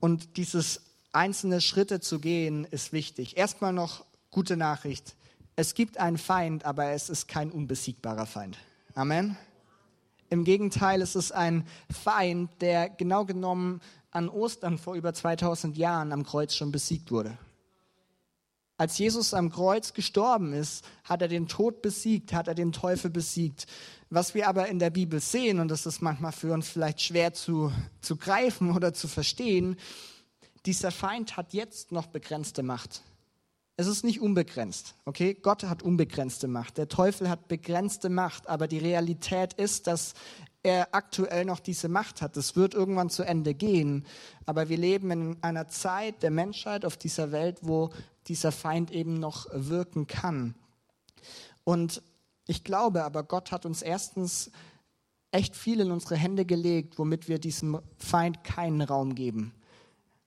Und dieses einzelne Schritte zu gehen, ist wichtig. Erstmal noch gute Nachricht. Es gibt einen Feind, aber es ist kein unbesiegbarer Feind. Amen. Im Gegenteil, es ist ein Feind, der genau genommen an Ostern vor über 2000 Jahren am Kreuz schon besiegt wurde. Als Jesus am Kreuz gestorben ist, hat er den Tod besiegt, hat er den Teufel besiegt. Was wir aber in der Bibel sehen, und das ist manchmal für uns vielleicht schwer zu, zu greifen oder zu verstehen, dieser Feind hat jetzt noch begrenzte Macht. Es ist nicht unbegrenzt, okay? Gott hat unbegrenzte Macht. Der Teufel hat begrenzte Macht, aber die Realität ist, dass er aktuell noch diese Macht hat. Das wird irgendwann zu Ende gehen. Aber wir leben in einer Zeit der Menschheit auf dieser Welt, wo dieser Feind eben noch wirken kann. Und ich glaube aber, Gott hat uns erstens echt viel in unsere Hände gelegt, womit wir diesem Feind keinen Raum geben.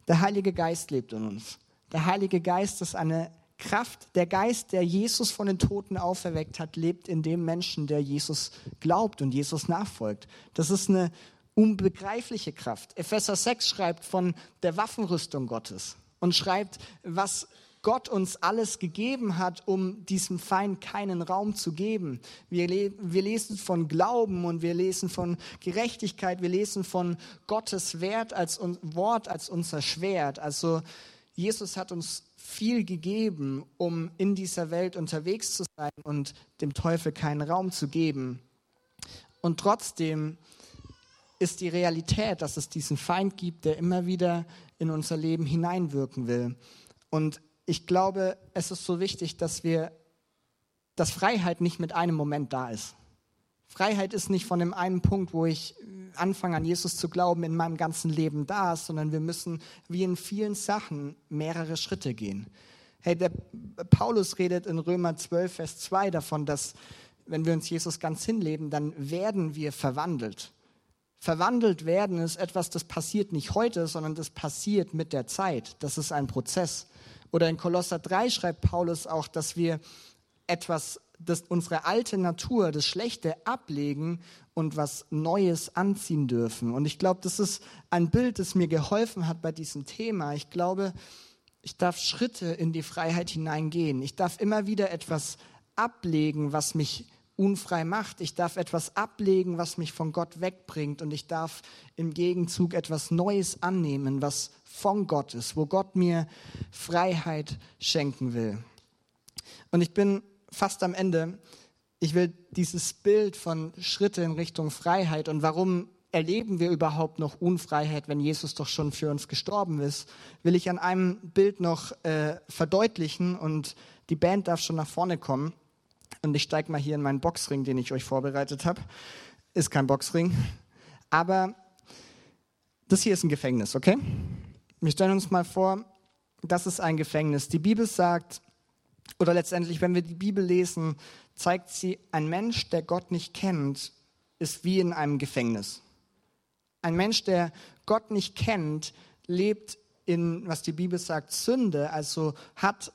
Der Heilige Geist lebt in uns. Der Heilige Geist ist eine Kraft. Der Geist, der Jesus von den Toten auferweckt hat, lebt in dem Menschen, der Jesus glaubt und Jesus nachfolgt. Das ist eine unbegreifliche Kraft. Epheser 6 schreibt von der Waffenrüstung Gottes und schreibt, was Gott uns alles gegeben hat, um diesem Feind keinen Raum zu geben. Wir, le wir lesen von Glauben und wir lesen von Gerechtigkeit, wir lesen von Gottes Wert als Wort als unser Schwert. Also Jesus hat uns viel gegeben, um in dieser Welt unterwegs zu sein und dem Teufel keinen Raum zu geben. Und trotzdem ist die Realität, dass es diesen Feind gibt, der immer wieder in unser Leben hineinwirken will. Und ich glaube, es ist so wichtig, dass wir, dass Freiheit nicht mit einem Moment da ist. Freiheit ist nicht von dem einen Punkt, wo ich anfange an Jesus zu glauben, in meinem ganzen Leben da, sondern wir müssen wie in vielen Sachen mehrere Schritte gehen. Hey, der Paulus redet in Römer 12, Vers 2 davon, dass wenn wir uns Jesus ganz hinleben, dann werden wir verwandelt. Verwandelt werden ist etwas, das passiert nicht heute, sondern das passiert mit der Zeit. Das ist ein Prozess. Oder in Kolosser 3 schreibt Paulus auch, dass wir etwas, dass unsere alte Natur, das Schlechte ablegen und was Neues anziehen dürfen. Und ich glaube, das ist ein Bild, das mir geholfen hat bei diesem Thema. Ich glaube, ich darf Schritte in die Freiheit hineingehen. Ich darf immer wieder etwas ablegen, was mich unfrei macht. Ich darf etwas ablegen, was mich von Gott wegbringt. Und ich darf im Gegenzug etwas Neues annehmen, was von Gott ist, wo Gott mir Freiheit schenken will. Und ich bin fast am Ende. Ich will dieses Bild von Schritte in Richtung Freiheit und warum erleben wir überhaupt noch Unfreiheit, wenn Jesus doch schon für uns gestorben ist, will ich an einem Bild noch äh, verdeutlichen und die Band darf schon nach vorne kommen. Und ich steige mal hier in meinen Boxring, den ich euch vorbereitet habe. Ist kein Boxring, aber das hier ist ein Gefängnis, okay? Wir stellen uns mal vor, das ist ein Gefängnis. Die Bibel sagt, oder letztendlich, wenn wir die Bibel lesen, zeigt sie, ein Mensch, der Gott nicht kennt, ist wie in einem Gefängnis. Ein Mensch, der Gott nicht kennt, lebt in, was die Bibel sagt, Sünde, also hat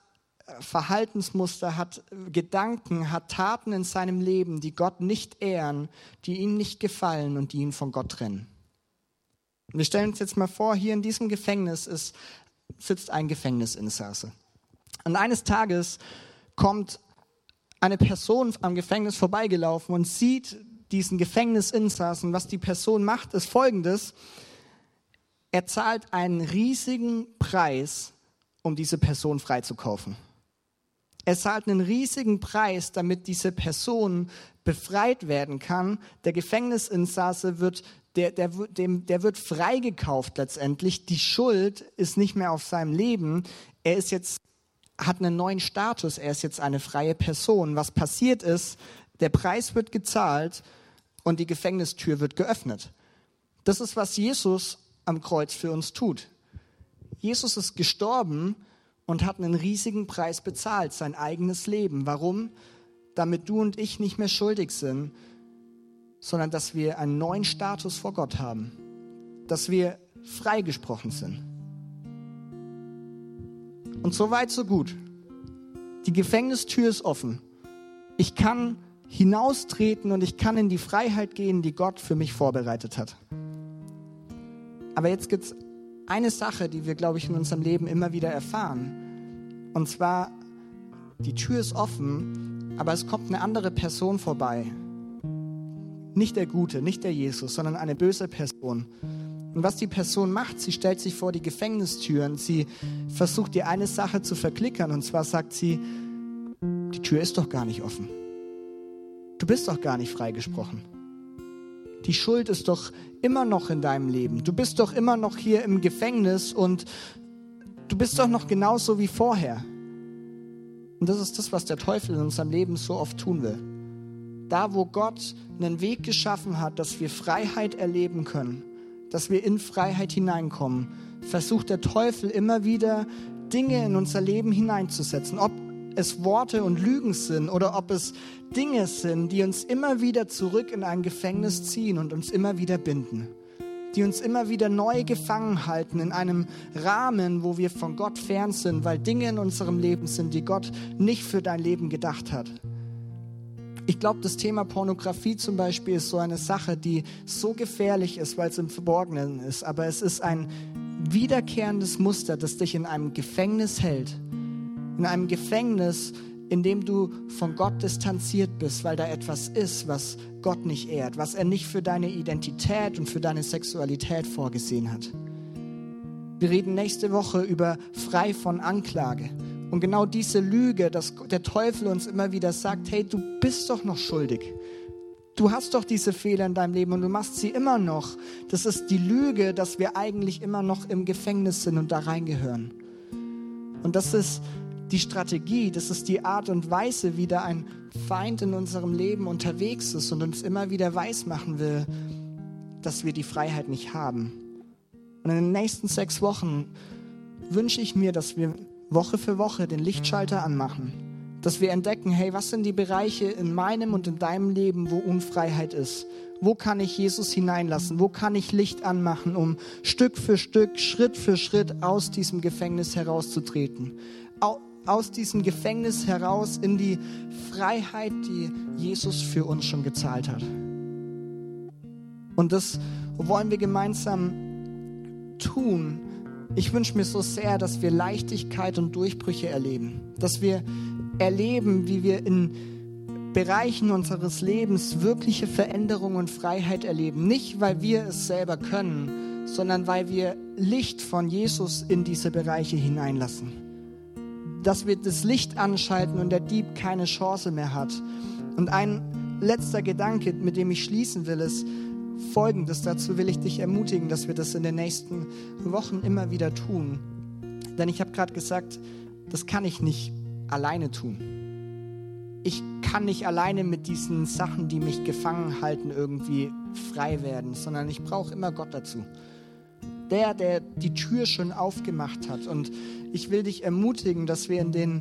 Verhaltensmuster, hat Gedanken, hat Taten in seinem Leben, die Gott nicht ehren, die ihm nicht gefallen und die ihn von Gott trennen. wir stellen uns jetzt mal vor, hier in diesem Gefängnis ist, sitzt ein Gefängnisinsasse. Und eines Tages kommt eine Person am Gefängnis vorbeigelaufen und sieht diesen Gefängnisinsassen. Was die Person macht, ist folgendes. er zahlt einen riesigen Preis, um diese Person freizukaufen. Er zahlt einen riesigen Preis, damit diese Person befreit werden kann. Der Gefängnisinsasse wird, der, der, dem, der wird freigekauft letztendlich. Die Schuld ist nicht mehr auf seinem Leben. Er ist jetzt, hat einen neuen Status. Er ist jetzt eine freie Person. Was passiert ist, der Preis wird gezahlt und die Gefängnistür wird geöffnet. Das ist, was Jesus am Kreuz für uns tut. Jesus ist gestorben und hat einen riesigen Preis bezahlt, sein eigenes Leben. Warum? Damit du und ich nicht mehr schuldig sind, sondern dass wir einen neuen Status vor Gott haben, dass wir freigesprochen sind. Und so weit, so gut. Die Gefängnistür ist offen. Ich kann hinaustreten und ich kann in die Freiheit gehen, die Gott für mich vorbereitet hat. Aber jetzt gibt es eine Sache, die wir, glaube ich, in unserem Leben immer wieder erfahren. Und zwar, die Tür ist offen, aber es kommt eine andere Person vorbei. Nicht der Gute, nicht der Jesus, sondern eine böse Person. Und was die Person macht, sie stellt sich vor die Gefängnistüren, sie versucht dir eine Sache zu verklickern und zwar sagt sie, die Tür ist doch gar nicht offen. Du bist doch gar nicht freigesprochen. Die Schuld ist doch immer noch in deinem Leben. Du bist doch immer noch hier im Gefängnis und du bist doch noch genauso wie vorher. Und das ist das, was der Teufel in unserem Leben so oft tun will. Da, wo Gott einen Weg geschaffen hat, dass wir Freiheit erleben können, dass wir in Freiheit hineinkommen, versucht der Teufel immer wieder Dinge in unser Leben hineinzusetzen. Ob es Worte und Lügen sind oder ob es Dinge sind, die uns immer wieder zurück in ein Gefängnis ziehen und uns immer wieder binden, die uns immer wieder neu gefangen halten in einem Rahmen, wo wir von Gott fern sind, weil Dinge in unserem Leben sind, die Gott nicht für dein Leben gedacht hat. Ich glaube, das Thema Pornografie zum Beispiel ist so eine Sache, die so gefährlich ist, weil es im Verborgenen ist. Aber es ist ein wiederkehrendes Muster, das dich in einem Gefängnis hält in einem Gefängnis, in dem du von Gott distanziert bist, weil da etwas ist, was Gott nicht ehrt, was er nicht für deine Identität und für deine Sexualität vorgesehen hat. Wir reden nächste Woche über frei von Anklage. Und genau diese Lüge, dass der Teufel uns immer wieder sagt, hey, du bist doch noch schuldig. Du hast doch diese Fehler in deinem Leben und du machst sie immer noch. Das ist die Lüge, dass wir eigentlich immer noch im Gefängnis sind und da reingehören. Und das ist die Strategie, das ist die Art und Weise, wie da ein Feind in unserem Leben unterwegs ist und uns immer wieder weismachen will, dass wir die Freiheit nicht haben. Und in den nächsten sechs Wochen wünsche ich mir, dass wir Woche für Woche den Lichtschalter anmachen, dass wir entdecken, hey, was sind die Bereiche in meinem und in deinem Leben, wo Unfreiheit ist? Wo kann ich Jesus hineinlassen? Wo kann ich Licht anmachen, um Stück für Stück, Schritt für Schritt aus diesem Gefängnis herauszutreten? Aus diesem Gefängnis heraus in die Freiheit, die Jesus für uns schon gezahlt hat. Und das wollen wir gemeinsam tun. Ich wünsche mir so sehr, dass wir Leichtigkeit und Durchbrüche erleben, dass wir erleben, wie wir in Bereichen unseres Lebens wirkliche Veränderung und Freiheit erleben. Nicht, weil wir es selber können, sondern weil wir Licht von Jesus in diese Bereiche hineinlassen dass wir das Licht anschalten und der Dieb keine Chance mehr hat. Und ein letzter Gedanke, mit dem ich schließen will, ist folgendes. Dazu will ich dich ermutigen, dass wir das in den nächsten Wochen immer wieder tun. Denn ich habe gerade gesagt, das kann ich nicht alleine tun. Ich kann nicht alleine mit diesen Sachen, die mich gefangen halten, irgendwie frei werden, sondern ich brauche immer Gott dazu der, der die Tür schon aufgemacht hat. Und ich will dich ermutigen, dass wir in den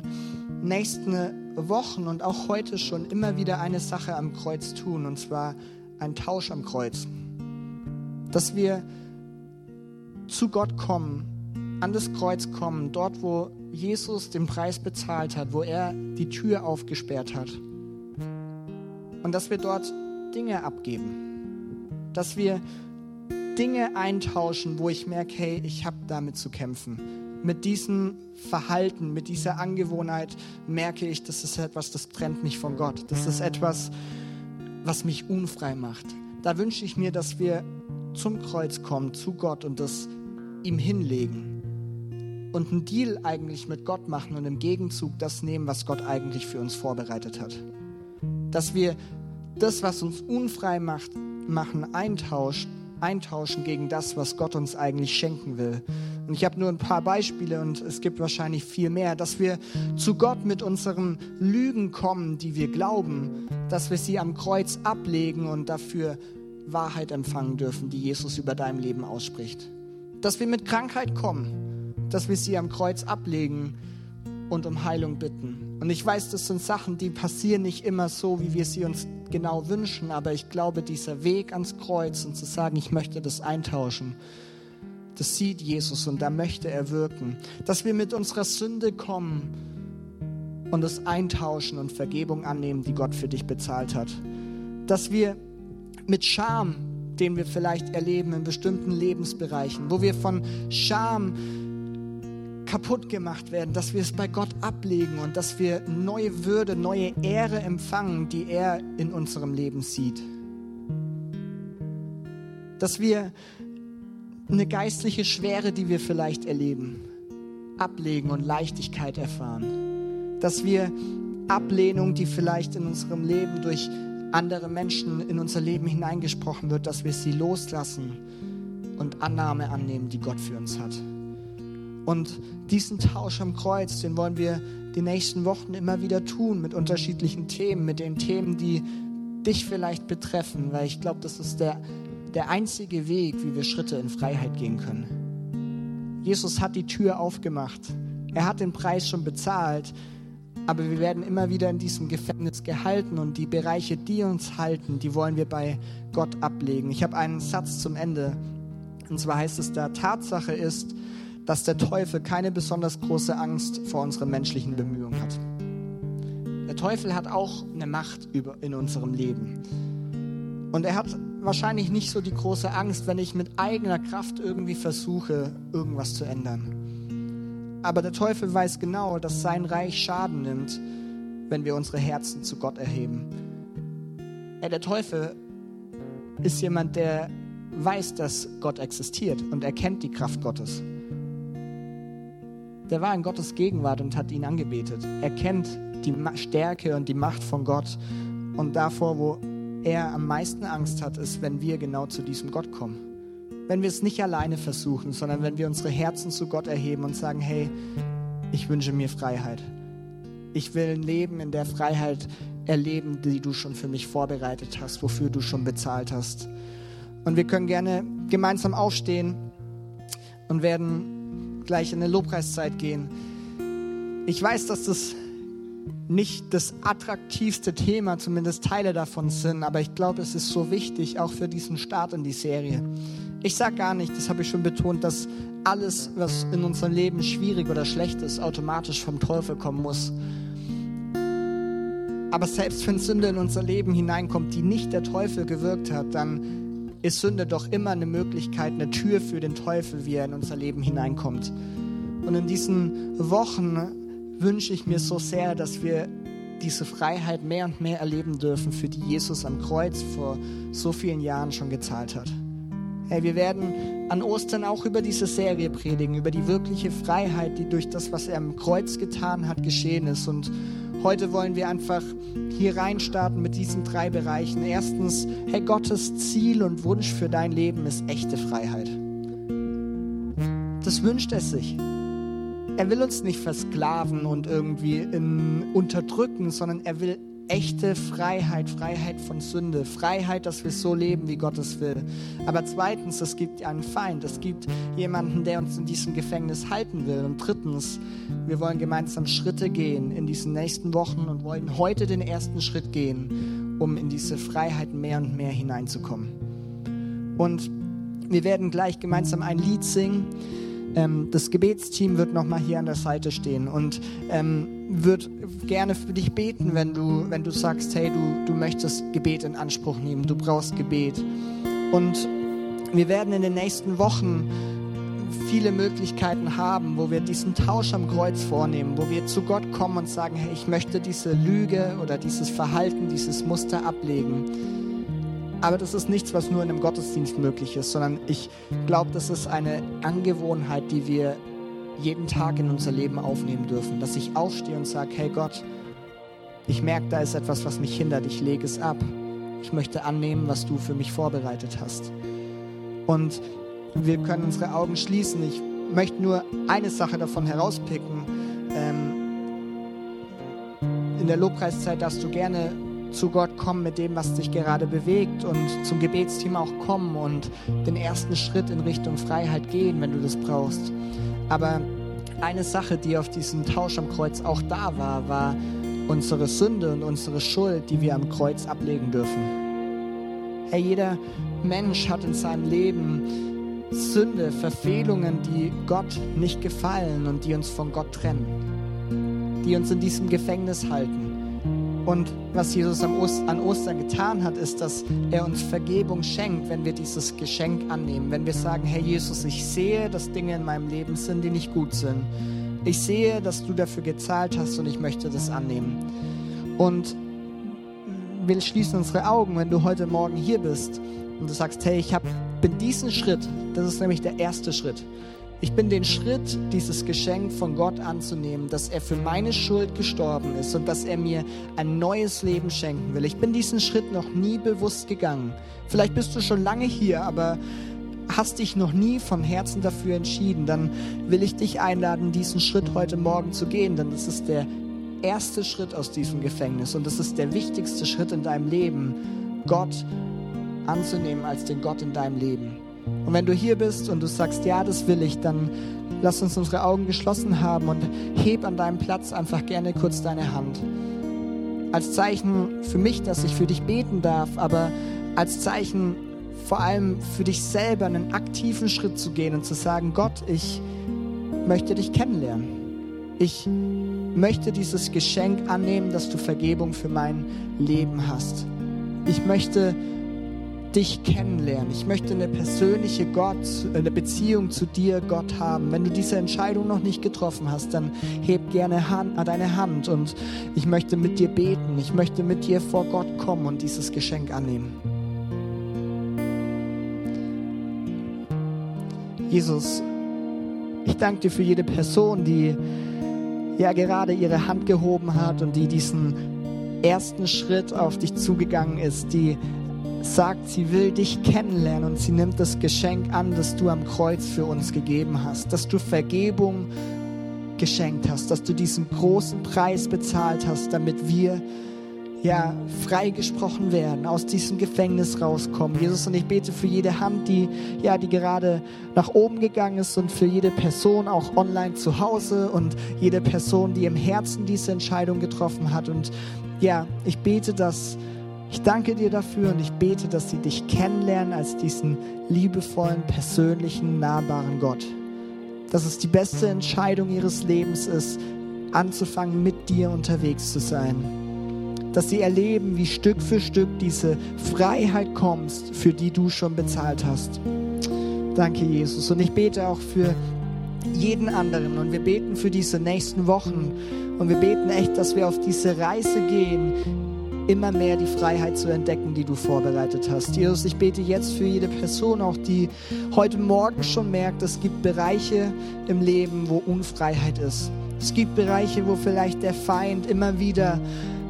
nächsten Wochen und auch heute schon immer wieder eine Sache am Kreuz tun, und zwar ein Tausch am Kreuz. Dass wir zu Gott kommen, an das Kreuz kommen, dort, wo Jesus den Preis bezahlt hat, wo er die Tür aufgesperrt hat. Und dass wir dort Dinge abgeben. Dass wir Dinge eintauschen, wo ich merke, hey, ich habe damit zu kämpfen. Mit diesem Verhalten, mit dieser Angewohnheit merke ich, das ist etwas, das trennt mich von Gott. Das ist etwas, was mich unfrei macht. Da wünsche ich mir, dass wir zum Kreuz kommen, zu Gott und das ihm hinlegen und einen Deal eigentlich mit Gott machen und im Gegenzug das nehmen, was Gott eigentlich für uns vorbereitet hat. Dass wir das, was uns unfrei macht, machen, eintauschen, eintauschen gegen das, was Gott uns eigentlich schenken will. Und ich habe nur ein paar Beispiele und es gibt wahrscheinlich viel mehr, dass wir zu Gott mit unseren Lügen kommen, die wir glauben, dass wir sie am Kreuz ablegen und dafür Wahrheit empfangen dürfen, die Jesus über dein Leben ausspricht. Dass wir mit Krankheit kommen, dass wir sie am Kreuz ablegen und um Heilung bitten. Und ich weiß, das sind Sachen, die passieren nicht immer so, wie wir sie uns genau wünschen, aber ich glaube, dieser Weg ans Kreuz und zu sagen, ich möchte das eintauschen, das sieht Jesus und da möchte er wirken. Dass wir mit unserer Sünde kommen und es eintauschen und Vergebung annehmen, die Gott für dich bezahlt hat. Dass wir mit Scham, den wir vielleicht erleben in bestimmten Lebensbereichen, wo wir von Scham kaputt gemacht werden, dass wir es bei Gott ablegen und dass wir neue Würde, neue Ehre empfangen, die er in unserem Leben sieht. Dass wir eine geistliche Schwere, die wir vielleicht erleben, ablegen und Leichtigkeit erfahren. Dass wir Ablehnung, die vielleicht in unserem Leben durch andere Menschen in unser Leben hineingesprochen wird, dass wir sie loslassen und Annahme annehmen, die Gott für uns hat. Und diesen Tausch am Kreuz, den wollen wir die nächsten Wochen immer wieder tun mit unterschiedlichen Themen, mit den Themen, die dich vielleicht betreffen, weil ich glaube, das ist der, der einzige Weg, wie wir Schritte in Freiheit gehen können. Jesus hat die Tür aufgemacht. Er hat den Preis schon bezahlt, aber wir werden immer wieder in diesem Gefängnis gehalten und die Bereiche, die uns halten, die wollen wir bei Gott ablegen. Ich habe einen Satz zum Ende. Und zwar heißt es da, Tatsache ist, dass der Teufel keine besonders große Angst vor unseren menschlichen Bemühungen hat. Der Teufel hat auch eine Macht über, in unserem Leben. Und er hat wahrscheinlich nicht so die große Angst, wenn ich mit eigener Kraft irgendwie versuche, irgendwas zu ändern. Aber der Teufel weiß genau, dass sein Reich Schaden nimmt, wenn wir unsere Herzen zu Gott erheben. Ja, der Teufel ist jemand, der weiß, dass Gott existiert und erkennt die Kraft Gottes der war in Gottes Gegenwart und hat ihn angebetet. Er kennt die Stärke und die Macht von Gott. Und davor, wo er am meisten Angst hat, ist, wenn wir genau zu diesem Gott kommen. Wenn wir es nicht alleine versuchen, sondern wenn wir unsere Herzen zu Gott erheben und sagen, hey, ich wünsche mir Freiheit. Ich will ein Leben in der Freiheit erleben, die du schon für mich vorbereitet hast, wofür du schon bezahlt hast. Und wir können gerne gemeinsam aufstehen und werden gleich in eine Lobpreiszeit gehen. Ich weiß, dass das nicht das attraktivste Thema, zumindest Teile davon sind, aber ich glaube, es ist so wichtig, auch für diesen Start in die Serie. Ich sage gar nicht, das habe ich schon betont, dass alles, was in unserem Leben schwierig oder schlecht ist, automatisch vom Teufel kommen muss. Aber selbst wenn Sünde in unser Leben hineinkommt, die nicht der Teufel gewirkt hat, dann ist Sünde doch immer eine Möglichkeit, eine Tür für den Teufel, wie er in unser Leben hineinkommt. Und in diesen Wochen wünsche ich mir so sehr, dass wir diese Freiheit mehr und mehr erleben dürfen, für die Jesus am Kreuz vor so vielen Jahren schon gezahlt hat. Hey, wir werden an Ostern auch über diese Serie predigen, über die wirkliche Freiheit, die durch das, was er am Kreuz getan hat, geschehen ist. Und Heute wollen wir einfach hier reinstarten mit diesen drei Bereichen. Erstens, hey, Gottes Ziel und Wunsch für dein Leben ist echte Freiheit. Das wünscht er sich. Er will uns nicht versklaven und irgendwie unterdrücken, sondern er will echte Freiheit, Freiheit von Sünde, Freiheit, dass wir so leben, wie Gott es will. Aber zweitens, es gibt einen Feind, es gibt jemanden, der uns in diesem Gefängnis halten will. Und drittens, wir wollen gemeinsam Schritte gehen in diesen nächsten Wochen und wollen heute den ersten Schritt gehen, um in diese Freiheit mehr und mehr hineinzukommen. Und wir werden gleich gemeinsam ein Lied singen. Ähm, das Gebetsteam wird nochmal hier an der Seite stehen und ähm, wird gerne für dich beten, wenn du, wenn du sagst, hey, du, du möchtest Gebet in Anspruch nehmen, du brauchst Gebet. Und wir werden in den nächsten Wochen viele Möglichkeiten haben, wo wir diesen Tausch am Kreuz vornehmen, wo wir zu Gott kommen und sagen, hey, ich möchte diese Lüge oder dieses Verhalten, dieses Muster ablegen. Aber das ist nichts, was nur in einem Gottesdienst möglich ist, sondern ich glaube, das ist eine Angewohnheit, die wir jeden Tag in unser Leben aufnehmen dürfen. Dass ich aufstehe und sage, hey Gott, ich merke, da ist etwas, was mich hindert, ich lege es ab. Ich möchte annehmen, was du für mich vorbereitet hast. Und wir können unsere Augen schließen. Ich möchte nur eine Sache davon herauspicken. Ähm, in der Lobpreiszeit darfst du gerne zu Gott kommen mit dem, was dich gerade bewegt und zum Gebetsteam auch kommen und den ersten Schritt in Richtung Freiheit gehen, wenn du das brauchst. Aber eine Sache, die auf diesem Tausch am Kreuz auch da war, war unsere Sünde und unsere Schuld, die wir am Kreuz ablegen dürfen. Herr, jeder Mensch hat in seinem Leben Sünde, Verfehlungen, die Gott nicht gefallen und die uns von Gott trennen, die uns in diesem Gefängnis halten. Und was Jesus an Ostern getan hat, ist, dass er uns Vergebung schenkt, wenn wir dieses Geschenk annehmen. Wenn wir sagen, Herr Jesus, ich sehe, dass Dinge in meinem Leben sind, die nicht gut sind. Ich sehe, dass du dafür gezahlt hast und ich möchte das annehmen. Und wir schließen unsere Augen, wenn du heute Morgen hier bist und du sagst, hey, ich hab, bin diesen Schritt, das ist nämlich der erste Schritt. Ich bin den Schritt, dieses Geschenk von Gott anzunehmen, dass er für meine Schuld gestorben ist und dass er mir ein neues Leben schenken will. Ich bin diesen Schritt noch nie bewusst gegangen. Vielleicht bist du schon lange hier, aber hast dich noch nie von Herzen dafür entschieden, dann will ich dich einladen, diesen Schritt heute Morgen zu gehen, denn das ist der erste Schritt aus diesem Gefängnis und das ist der wichtigste Schritt in deinem Leben, Gott anzunehmen als den Gott in deinem Leben. Und wenn du hier bist und du sagst, ja, das will ich, dann lass uns unsere Augen geschlossen haben und heb an deinem Platz einfach gerne kurz deine Hand. Als Zeichen für mich, dass ich für dich beten darf, aber als Zeichen vor allem für dich selber einen aktiven Schritt zu gehen und zu sagen, Gott, ich möchte dich kennenlernen. Ich möchte dieses Geschenk annehmen, dass du Vergebung für mein Leben hast. Ich möchte dich kennenlernen. Ich möchte eine persönliche Gott, eine Beziehung zu dir, Gott haben. Wenn du diese Entscheidung noch nicht getroffen hast, dann heb gerne Hand, deine Hand und ich möchte mit dir beten. Ich möchte mit dir vor Gott kommen und dieses Geschenk annehmen. Jesus, ich danke dir für jede Person, die ja gerade ihre Hand gehoben hat und die diesen ersten Schritt auf dich zugegangen ist, die sagt, sie will dich kennenlernen und sie nimmt das Geschenk an, das du am Kreuz für uns gegeben hast, dass du Vergebung geschenkt hast, dass du diesen großen Preis bezahlt hast, damit wir ja freigesprochen werden, aus diesem Gefängnis rauskommen. Jesus und ich bete für jede Hand, die ja die gerade nach oben gegangen ist und für jede Person auch online zu Hause und jede Person, die im Herzen diese Entscheidung getroffen hat und ja, ich bete, dass ich danke dir dafür und ich bete, dass sie dich kennenlernen als diesen liebevollen, persönlichen, nahbaren Gott. Dass es die beste Entscheidung ihres Lebens ist, anzufangen, mit dir unterwegs zu sein. Dass sie erleben, wie Stück für Stück diese Freiheit kommst, für die du schon bezahlt hast. Danke, Jesus. Und ich bete auch für jeden anderen und wir beten für diese nächsten Wochen und wir beten echt, dass wir auf diese Reise gehen, immer mehr die Freiheit zu entdecken, die du vorbereitet hast. Jesus, ich bete jetzt für jede Person, auch die heute Morgen schon merkt, es gibt Bereiche im Leben, wo Unfreiheit ist. Es gibt Bereiche, wo vielleicht der Feind immer wieder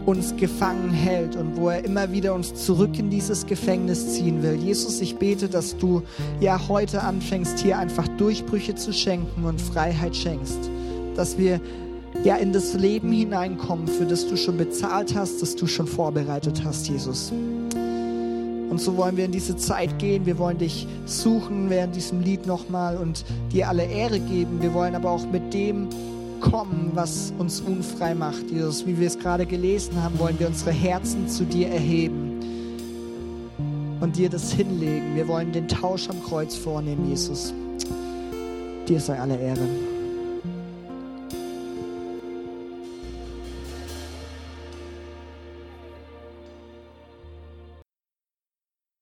uns gefangen hält und wo er immer wieder uns zurück in dieses Gefängnis ziehen will. Jesus, ich bete, dass du ja heute anfängst, hier einfach Durchbrüche zu schenken und Freiheit schenkst. Dass wir ja in das Leben hineinkommen, für das du schon bezahlt hast, das du schon vorbereitet hast, Jesus. Und so wollen wir in diese Zeit gehen. Wir wollen dich suchen während diesem Lied nochmal und dir alle Ehre geben. Wir wollen aber auch mit dem kommen, was uns unfrei macht, Jesus. Wie wir es gerade gelesen haben, wollen wir unsere Herzen zu dir erheben und dir das hinlegen. Wir wollen den Tausch am Kreuz vornehmen, Jesus. Dir sei alle Ehre.